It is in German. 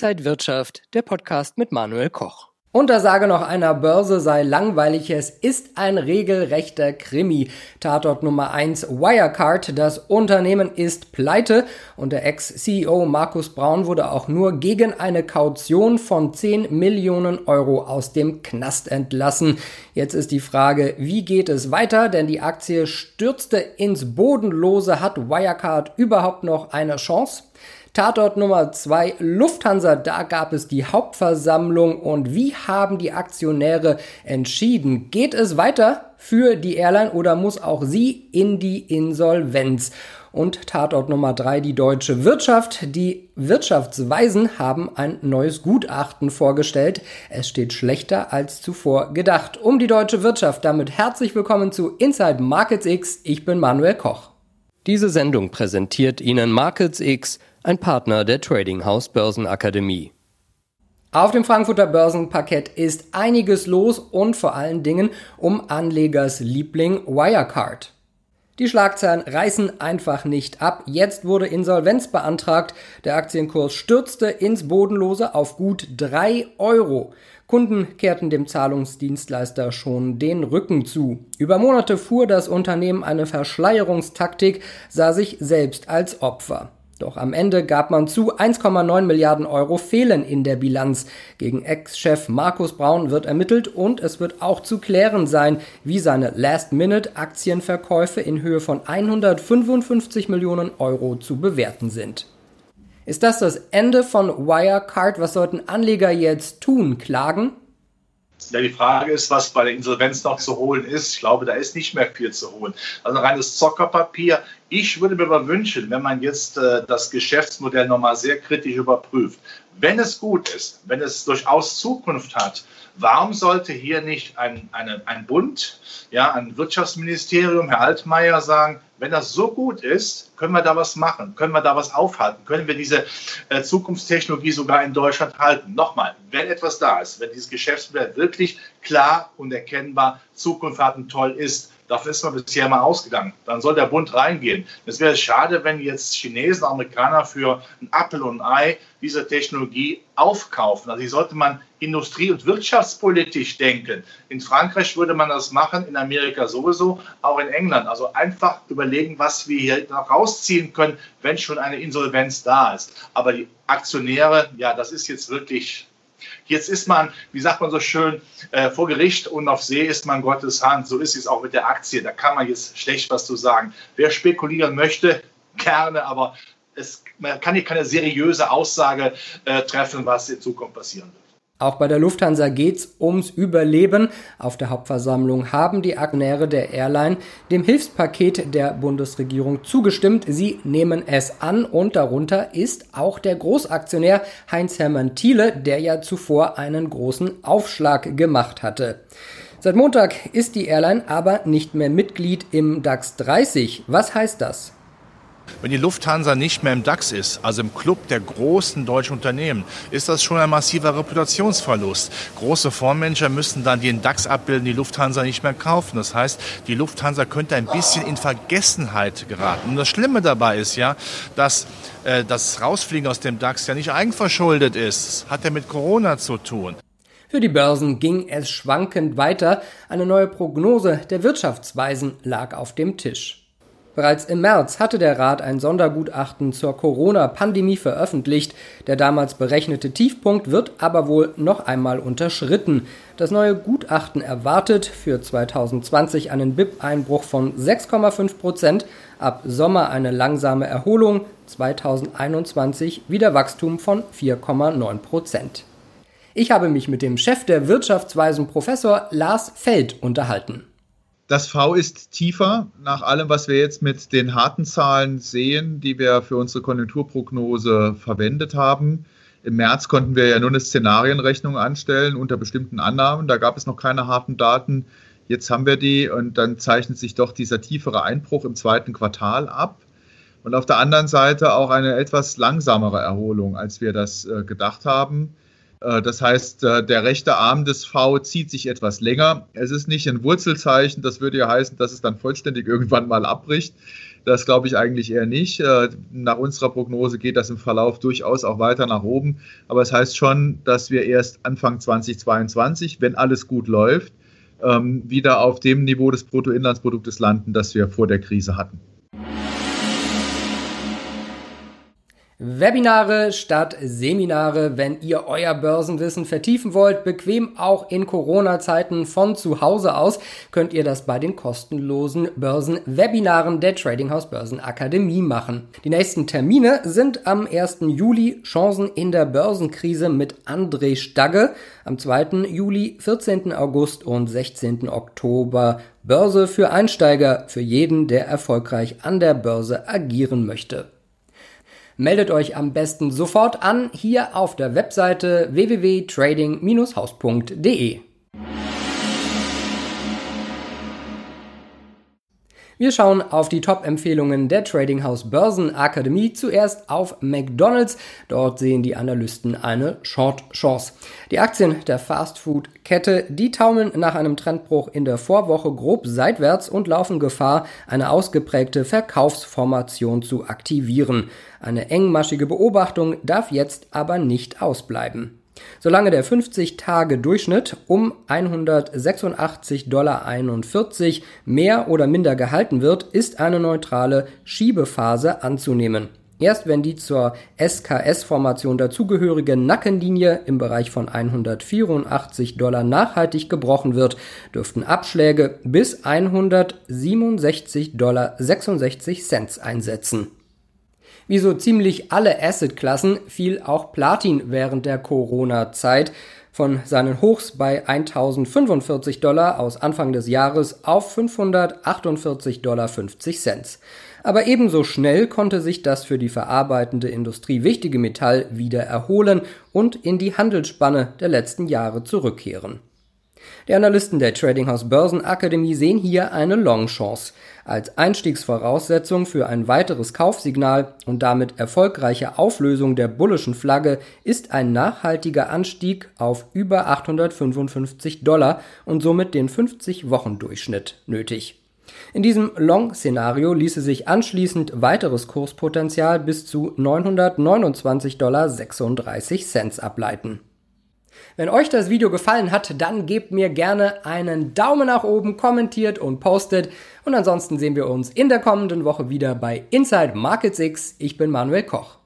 Inside Wirtschaft, der Podcast mit Manuel Koch. Untersage noch einer Börse sei langweilig, es ist ein regelrechter Krimi. Tatort Nummer 1 Wirecard, das Unternehmen ist pleite und der Ex-CEO Markus Braun wurde auch nur gegen eine Kaution von 10 Millionen Euro aus dem Knast entlassen. Jetzt ist die Frage, wie geht es weiter, denn die Aktie stürzte ins Bodenlose. Hat Wirecard überhaupt noch eine Chance? Tatort Nummer zwei Lufthansa, da gab es die Hauptversammlung und wie haben die Aktionäre entschieden? Geht es weiter für die Airline oder muss auch sie in die Insolvenz? Und Tatort Nummer drei die deutsche Wirtschaft. Die Wirtschaftsweisen haben ein neues Gutachten vorgestellt. Es steht schlechter als zuvor gedacht. Um die deutsche Wirtschaft. Damit herzlich willkommen zu Inside Markets X. Ich bin Manuel Koch. Diese Sendung präsentiert Ihnen Markets X ein Partner der Trading House Börsenakademie. Auf dem Frankfurter Börsenparkett ist einiges los und vor allen Dingen um Anlegers Liebling Wirecard. Die Schlagzeilen reißen einfach nicht ab. Jetzt wurde Insolvenz beantragt. Der Aktienkurs stürzte ins Bodenlose auf gut drei Euro. Kunden kehrten dem Zahlungsdienstleister schon den Rücken zu. Über Monate fuhr das Unternehmen eine Verschleierungstaktik, sah sich selbst als Opfer. Doch am Ende gab man zu, 1,9 Milliarden Euro fehlen in der Bilanz. Gegen Ex-Chef Markus Braun wird ermittelt und es wird auch zu klären sein, wie seine Last-Minute-Aktienverkäufe in Höhe von 155 Millionen Euro zu bewerten sind. Ist das das Ende von Wirecard? Was sollten Anleger jetzt tun? Klagen? Ja, die Frage ist, was bei der Insolvenz noch zu holen ist. Ich glaube, da ist nicht mehr viel zu holen. Also reines Zockerpapier. Ich würde mir aber wünschen, wenn man jetzt äh, das Geschäftsmodell nochmal sehr kritisch überprüft, wenn es gut ist, wenn es durchaus Zukunft hat, warum sollte hier nicht ein, eine, ein Bund, ja, ein Wirtschaftsministerium, Herr Altmaier sagen, wenn das so gut ist, können wir da was machen, können wir da was aufhalten, können wir diese äh, Zukunftstechnologie sogar in Deutschland halten. Nochmal, wenn etwas da ist, wenn dieses Geschäftsmodell wirklich klar und erkennbar Zukunft hat und toll ist, Davon ist man bisher mal ausgegangen. Dann soll der Bund reingehen. Es wäre schade, wenn jetzt Chinesen, Amerikaner für ein Apple und ein Ei diese Technologie aufkaufen. Also hier sollte man industrie- und wirtschaftspolitisch denken. In Frankreich würde man das machen, in Amerika sowieso, auch in England. Also einfach überlegen, was wir hier rausziehen können, wenn schon eine Insolvenz da ist. Aber die Aktionäre, ja, das ist jetzt wirklich Jetzt ist man, wie sagt man so schön, äh, vor Gericht und auf See ist man Gottes Hand. So ist es auch mit der Aktie. Da kann man jetzt schlecht was zu sagen. Wer spekulieren möchte, gerne, aber es, man kann hier keine seriöse Aussage äh, treffen, was in Zukunft passieren wird. Auch bei der Lufthansa geht's ums Überleben. Auf der Hauptversammlung haben die Aktionäre der Airline dem Hilfspaket der Bundesregierung zugestimmt. Sie nehmen es an und darunter ist auch der Großaktionär Heinz-Hermann Thiele, der ja zuvor einen großen Aufschlag gemacht hatte. Seit Montag ist die Airline aber nicht mehr Mitglied im DAX 30. Was heißt das? Wenn die Lufthansa nicht mehr im DAX ist, also im Club der großen deutschen Unternehmen, ist das schon ein massiver Reputationsverlust. Große Fondsmanager müssten dann den DAX abbilden, die Lufthansa nicht mehr kaufen. Das heißt, die Lufthansa könnte ein bisschen in Vergessenheit geraten. Und das Schlimme dabei ist ja, dass äh, das Rausfliegen aus dem DAX ja nicht eigenverschuldet ist. Das hat ja mit Corona zu tun. Für die Börsen ging es schwankend weiter. Eine neue Prognose der Wirtschaftsweisen lag auf dem Tisch. Bereits im März hatte der Rat ein Sondergutachten zur Corona-Pandemie veröffentlicht. Der damals berechnete Tiefpunkt wird aber wohl noch einmal unterschritten. Das neue Gutachten erwartet für 2020 einen BIP-Einbruch von 6,5 Prozent, ab Sommer eine langsame Erholung, 2021 wieder Wachstum von 4,9 Prozent. Ich habe mich mit dem Chef der Wirtschaftsweisen Professor Lars Feld unterhalten. Das V ist tiefer nach allem, was wir jetzt mit den harten Zahlen sehen, die wir für unsere Konjunkturprognose verwendet haben. Im März konnten wir ja nur eine Szenarienrechnung anstellen unter bestimmten Annahmen. Da gab es noch keine harten Daten. Jetzt haben wir die und dann zeichnet sich doch dieser tiefere Einbruch im zweiten Quartal ab. Und auf der anderen Seite auch eine etwas langsamere Erholung, als wir das äh, gedacht haben. Äh, das heißt, äh, der rechte Arm des V zieht sich etwas länger. Es ist nicht ein Wurzelzeichen, das würde ja heißen, dass es dann vollständig irgendwann mal abbricht. Das glaube ich eigentlich eher nicht. Äh, nach unserer Prognose geht das im Verlauf durchaus auch weiter nach oben. Aber es heißt schon, dass wir erst Anfang 2022, wenn alles gut läuft, ähm, wieder auf dem Niveau des Bruttoinlandsproduktes landen, das wir vor der Krise hatten. Webinare statt Seminare, wenn ihr euer Börsenwissen vertiefen wollt, bequem auch in Corona-Zeiten von zu Hause aus, könnt ihr das bei den kostenlosen Börsenwebinaren der Trading House Börsenakademie machen. Die nächsten Termine sind am 1. Juli Chancen in der Börsenkrise mit André Stagge, am 2. Juli, 14. August und 16. Oktober Börse für Einsteiger, für jeden, der erfolgreich an der Börse agieren möchte. Meldet euch am besten sofort an hier auf der Webseite www.trading-haus.de. Wir schauen auf die Top-Empfehlungen der Trading House Börsenakademie. Zuerst auf McDonald's. Dort sehen die Analysten eine Short-Chance. Die Aktien der Fast-Food-Kette, die taumeln nach einem Trendbruch in der Vorwoche grob seitwärts und laufen Gefahr, eine ausgeprägte Verkaufsformation zu aktivieren. Eine engmaschige Beobachtung darf jetzt aber nicht ausbleiben. Solange der 50-Tage-Durchschnitt um 186,41 Dollar mehr oder minder gehalten wird, ist eine neutrale Schiebephase anzunehmen. Erst wenn die zur SKS-Formation dazugehörige Nackenlinie im Bereich von 184 Dollar nachhaltig gebrochen wird, dürften Abschläge bis 167,66 Dollar einsetzen. Wie so ziemlich alle Assetklassen fiel auch Platin während der Corona-Zeit von seinen Hochs bei 1045 Dollar aus Anfang des Jahres auf 548,50 Dollar. Aber ebenso schnell konnte sich das für die verarbeitende Industrie wichtige Metall wieder erholen und in die Handelsspanne der letzten Jahre zurückkehren. Die Analysten der Trading House Börsenakademie sehen hier eine Long-Chance. Als Einstiegsvoraussetzung für ein weiteres Kaufsignal und damit erfolgreiche Auflösung der bullischen Flagge ist ein nachhaltiger Anstieg auf über 855 Dollar und somit den 50-Wochen-Durchschnitt nötig. In diesem Long-Szenario ließe sich anschließend weiteres Kurspotenzial bis zu 929,36 Dollar ableiten. Wenn euch das Video gefallen hat, dann gebt mir gerne einen Daumen nach oben, kommentiert und postet. Und ansonsten sehen wir uns in der kommenden Woche wieder bei Inside Markets X. Ich bin Manuel Koch.